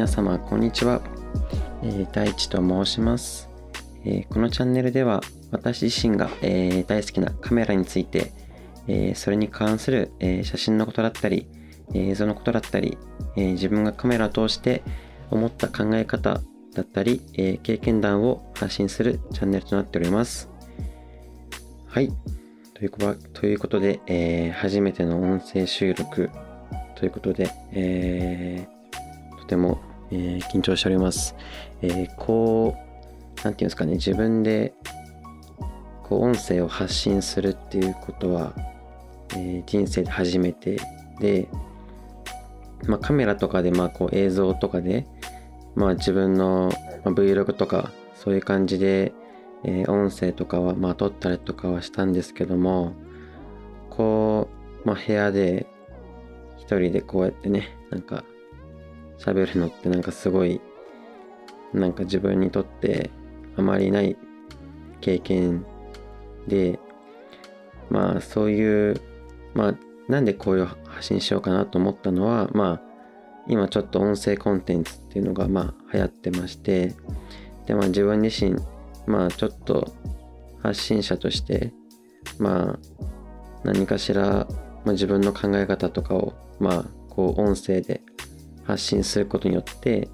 皆様こんにちは、えー、大地と申します、えー、このチャンネルでは私自身が、えー、大好きなカメラについて、えそれに関する、え写真のことだったり映像のことだったり、え自分がカメラを通して思った考え方だったり、え経験談を発信するチャンネルとなっております。はい。ということで、え初めての音声収録ということで、えー、とても、えー、緊張しております。えー、こう、なんていうんですかね、自分で、こう、音声を発信するっていうことは、え人生で初めてで、まあ、カメラとかで、まあ、こう、映像とかで、まあ、自分の、まあ、Vlog とか、そういう感じで、えー、音声とかは、まあ、撮ったりとかはしたんですけども、こう、まあ、部屋で一人でこうやってね、なんか喋るのってなんかすごい、なんか自分にとってあまりない経験で、まあそういう、まあなんでこういう発信しようかなと思ったのは、まあ今ちょっと音声コンテンツっていうのがまあ流行ってまして、でまあ自分自身、まあちょっと発信者として、まあ何かしら、まあ、自分の考え方とかをまあ、こう、音声で発信することによって、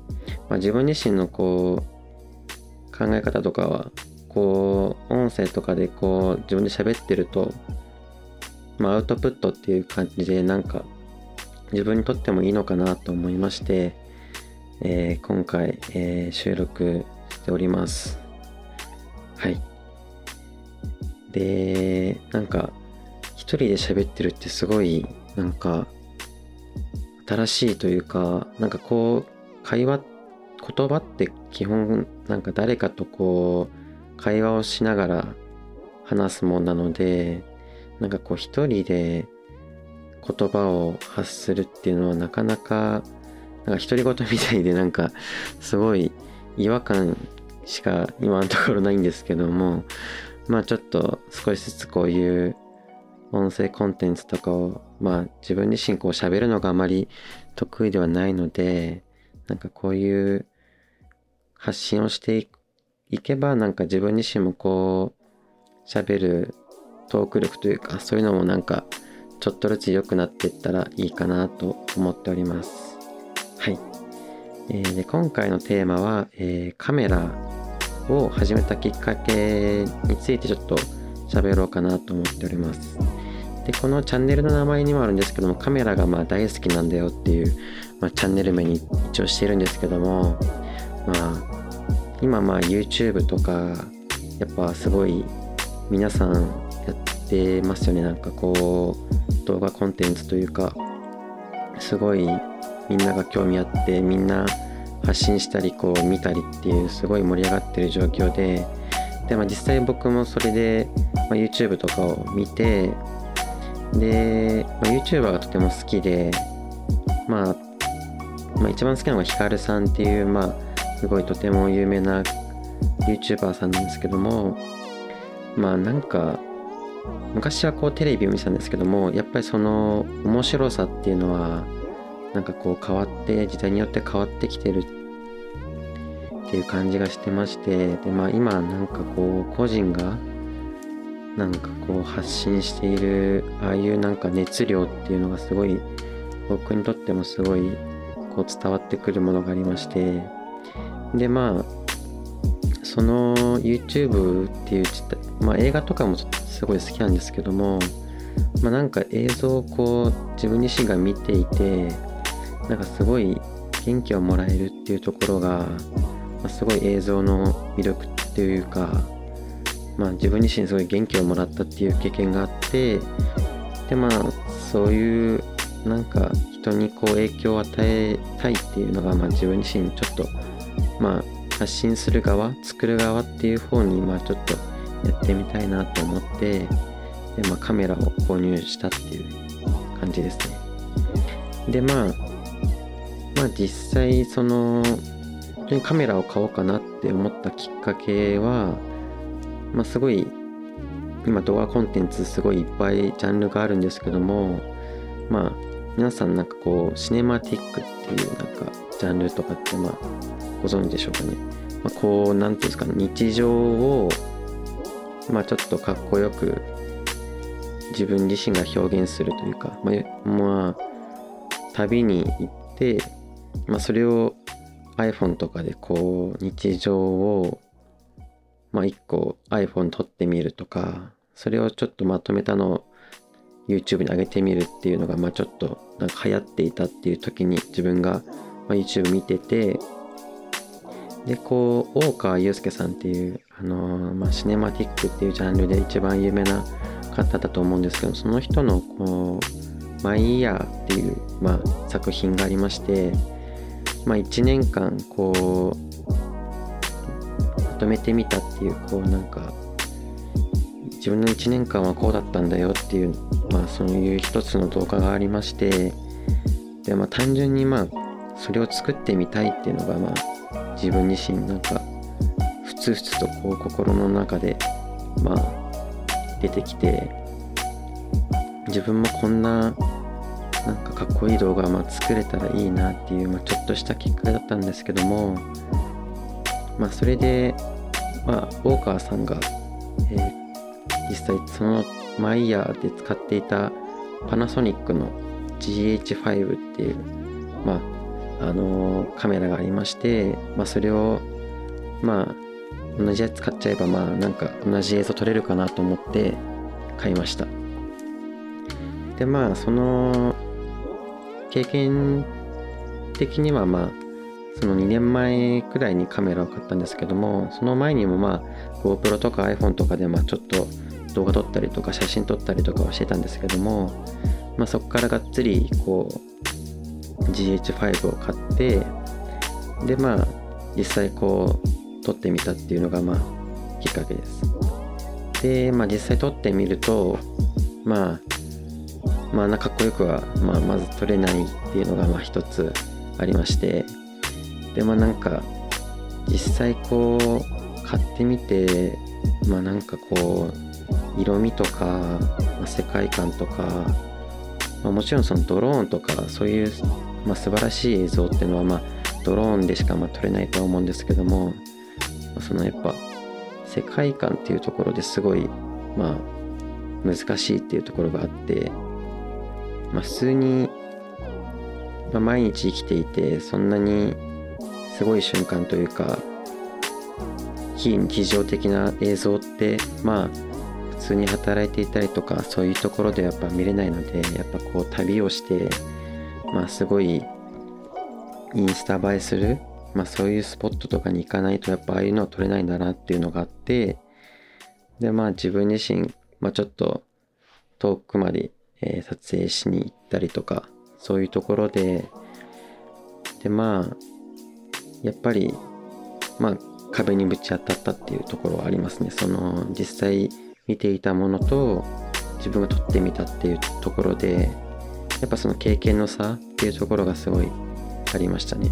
まあ、自分自身のこう、考え方とかは、こう、音声とかでこう、自分で喋ってると、まあ、アウトプットっていう感じで、なんか、自分にとってもいいのかなと思いまして、えー、今回、えー、収録しております。はい。で、なんか、一人で喋ってるってすごい、なんか、新しいというかなんかこう会話言葉って基本なんか誰かとこう会話をしながら話すもんなのでなんかこう一人で言葉を発するっていうのはなかなかなんか独り言みたいでなんかすごい違和感しか今のところないんですけどもまあちょっと少しずつこういう音声コンテンツとかを、まあ自分自身こう喋るのがあまり得意ではないので、なんかこういう発信をしていけば、なんか自分自身もこう喋るトーク力というか、そういうのもなんかちょっとずつ良くなっていったらいいかなと思っております。はい。えー、で今回のテーマは、えー、カメラを始めたきっかけについてちょっと喋ろうかなと思っております。で、このチャンネルの名前にもあるんですけども、カメラがまあ大好きなんだよっていう、まあ、チャンネル名に一応してるんですけども、まあ、今まあ YouTube とか、やっぱすごい皆さんやってますよね。なんかこう、動画コンテンツというか、すごいみんなが興味あって、みんな発信したり、こう見たりっていう、すごい盛り上がってる状況で、で、まあ、実際僕もそれで、まあ、YouTube とかを見てで、まあ、YouTuber がとても好きで、まあ、まあ、一番好きなのがヒカルさんっていう、まあ、すごいとても有名な YouTuber さんなんですけどもまあなんか昔はこうテレビを見てたんですけどもやっぱりその面白さっていうのはなんかこう変わって時代によって変わってきてるっていう感じがしてましてでまあ今なんかこう個人がなんかこう発信しているああいうなんか熱量っていうのがすごい僕にとってもすごいこう伝わってくるものがありまして。でまあその YouTube っていうまあ映画とかもすごい好きなんですけどもまあなんか映像をこう自分自身が見ていてなんかすごい元気をもらえるっていうところがまあ、すごい映像の魅力っていうか、まあ、自分自身すごい元気をもらったっていう経験があってでまあそういうなんか人にこう影響を与えたいっていうのが、まあ、自分自身ちょっとまあ発信する側作る側っていう方にまあちょっとやってみたいなと思ってで、まあ、カメラを購入したっていう感じですね。でまあまあ実際そのカメラを買おうかなって思ったきっかけは、まあ、すごい今動画コンテンツすごいいっぱいジャンルがあるんですけどもまあ皆さんなんかこうシネマティックっていうなんかジャンルとかってまあご存知でしょうかね、まあ、こう何ていうんですか日常をまあちょっとかっこよく自分自身が表現するというかまあ、まあ、旅に行って、まあ、それを iPhone とかでこう日常をまあ一個 iPhone 撮ってみるとかそれをちょっとまとめたのを YouTube に上げてみるっていうのがまあちょっとなんか流行っていたっていう時に自分がま YouTube 見ててでこう大川祐介さんっていうあのー、まあ、シネマティックっていうジャンルで一番有名な方だと思うんですけどその人のこう「マイ・イヤー」っていう、まあ、作品がありましてまあ、1年間こうとめてみたっていうこうなんか自分の1年間はこうだったんだよっていう、まあ、そういう一つの動画がありましてで、まあ、単純にまあそれを作ってみたいっていうのがまあ自分自身なんかふつふつとこう心の中でまあ出てきて自分もこんななんかかっこいい動画まあ作れたらいいなっていう、まあ、ちょっとしたきっかけだったんですけどもまあそれでまあ大川さんが、えー、実際そのマイヤーで使っていたパナソニックの GH5 っていうまああのー、カメラがありまして、まあ、それをまあ同じやつ使っちゃえばまあなんか同じ映像撮れるかなと思って買いました。でまあその経験的にはまあその2年前くらいにカメラを買ったんですけどもその前にもまあ GoPro とか iPhone とかでまあちょっと動画撮ったりとか写真撮ったりとかはしてたんですけども、まあ、そこからがっつりこう GH5 を買ってでまあ実際こう撮ってみたっていうのがまあきっかけです。でまあ実際撮ってみるとまあまあ、かっこよくは、まあ、まず取れないっていうのがまあ一つありましてでまあなんか実際こう買ってみてまあなんかこう色味とか、まあ、世界観とか、まあ、もちろんそのドローンとかそういう、まあ、素晴らしい映像っていうのはまあドローンでしかまあ撮れないとは思うんですけども、まあ、そのやっぱ世界観っていうところですごいまあ難しいっていうところがあってまあ、普通に、まあ、毎日生きていてそんなにすごい瞬間というか非日常的な映像ってまあ普通に働いていたりとかそういうところでやっぱ見れないのでやっぱこう旅をしてまあすごいインスタ映えするまあそういうスポットとかに行かないとやっぱああいうのは撮れないんだなっていうのがあってでまあ自分自身、まあ、ちょっと遠くまでえー、撮影しに行ったりとかそういうところででまあやっぱりまあ壁にぶち当たったっていうところはありますね。その実際見ていたものと自分が撮ってみたっていうところでやっぱその経験の差っていうところがすごいありましたね。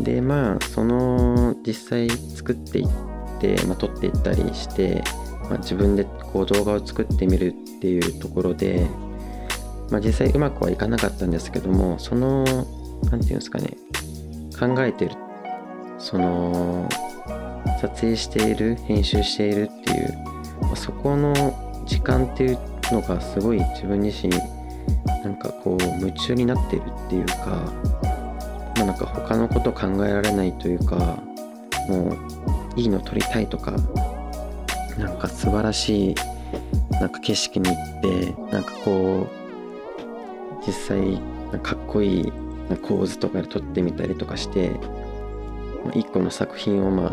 でまあその実際作っていって、まあ、撮っていったりしてまあ、自分でこう動画を作ってみるっていうところで、まあ、実際うまくはいかなかったんですけどもその何て言うんですかね考えてる。その撮影している編集しているっていう、そこの時間っていうのがすごい自分自身なんかこう夢中になってるっていうか、まあ、なんか他のこと考えられないというかもういいの撮りたいとかなんか素晴らしいなんか景色に行ってなんかこう実際かっこいい構図とかで撮ってみたりとかして、まあ、一個の作品をまあ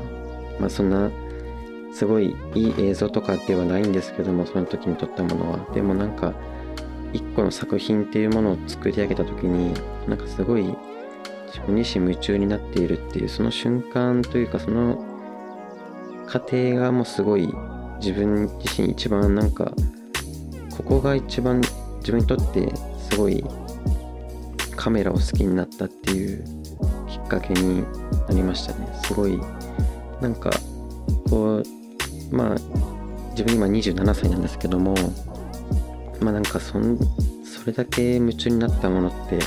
まあそんなすごいいい映像とかではないんですけどもその時に撮ったものは。でもなんか一個の作品っていうものを作り上げた時になんかすごい自分自身夢中になっているっていうその瞬間というかその過程がもうすごい自分自身一番なんかここが一番自分にとってすごいカメラを好きになったっていうきっかけになりましたね。すごいなんかこうまあ自分今27歳なんですけどもまあなんかそんそれだけ夢中になったものって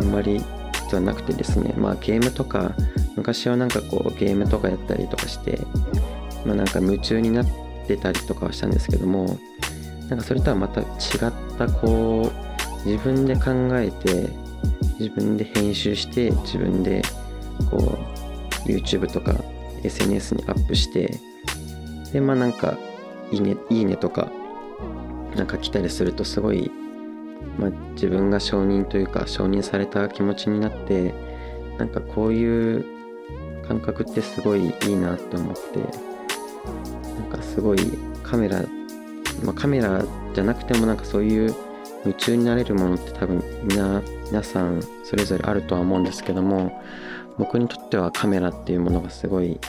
あんまり実はなくてですねまあゲームとか昔はなんかこうゲームとかやったりとかしてまあなんか夢中になってたりとかはしたんですけどもなんかそれとはまた違ったこう自分で考えて自分で編集して自分でこう YouTube とか SNS にアップしてでまあなんかいいねいいねとかなんか来たりするとすごい、まあ、自分が承認というか承認された気持ちになってなんかこういう感覚ってすごいいいなって思ってなんかすごいカメラ、まあ、カメラじゃなくてもなんかそういう夢中になれるものって多分みんな皆さんそれぞれあるとは思うんですけども僕にとってはカメラっていうものがすごい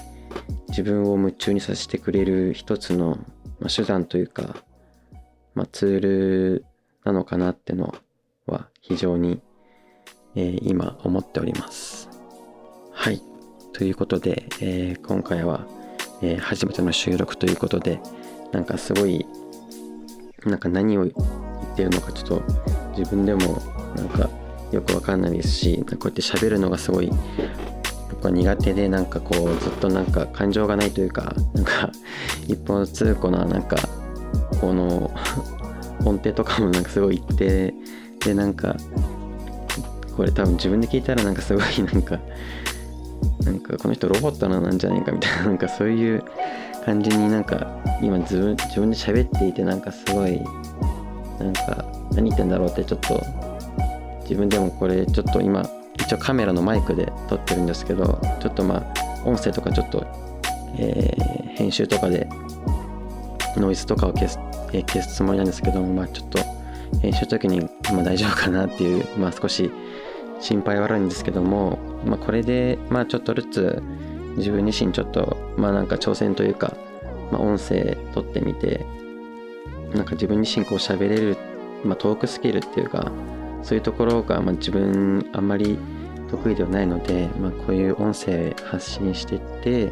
自分を夢中にさせてくれる一つの、まあ、手段というかまあ、ツールなのかなってのは非常に、えー、今思っております。はい。ということで、えー、今回は、えー、初めての収録ということで、なんかすごい、なんか何をってるのかちょっと自分でもなんかよくわかんないですし、こうやって喋るのがすごい僕は苦手でなんかこうずっとなんか感情がないというかなんか一方通行ななんかこの音程とかもなんかすごい一定でなんかこれ多分自分で聞いたらなんかすごいなんかなんかこの人ロボットなんじゃないかみたいななんかそういう感じになんか今自分自分で喋っていてなんかすごいなんか何言ってんだろうってちょっと自分でもこれちょっと今一応カメラのマイクで撮ってるんですけどちょっとまあ音声とかちょっと、えー、編集とかでノイズとかを消す,、え消すつもりなんですけども、まあ、ちょっと編集時に、ま、大丈夫かなっていう、まあ、少し心配はあるんですけども、まあ、これで、まあ、ちょっとずつ自分自身ちょっと、まあ、なんか挑戦というか、まあ、音声撮ってみてなんか自分自身こう喋れる、まあ、トークスキルっていうかそういうところが、まあ、自分あんまり得意ではないので、まあ、こういう音声発信していって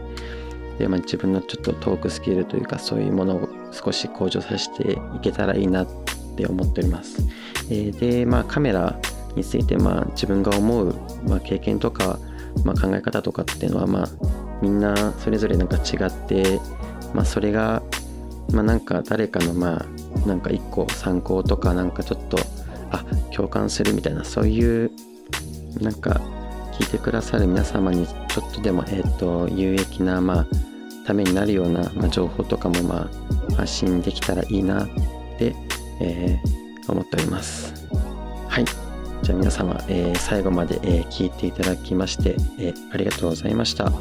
で、まあ、自分のちょっとトークスキルというかそういうものを少し向上させていけたらいいなって思っております。えー、で、まあ、カメラについて、まあ、自分が思う、まあ、経験とか、まあ、考え方とかっていうのは、まあ、みんなそれぞれなんか違って、まあ、それが、まあ、なんか誰かのまあなんか一個参考とかなんかちょっとあ共感するみたいなそういうなんか聞いてくださる皆様にちょっとでも、えーと、有益な、まあ、ためになるような、まあ、情報とかも、まあ、発信できたらいいなって、え、思っております。はい。じゃあ皆様、えー、最後まで、えー、聞いていただきまして、えありがとうございました。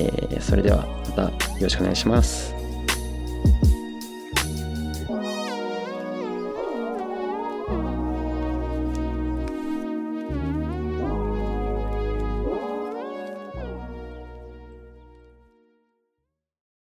えそれではまたよろしくお願いします。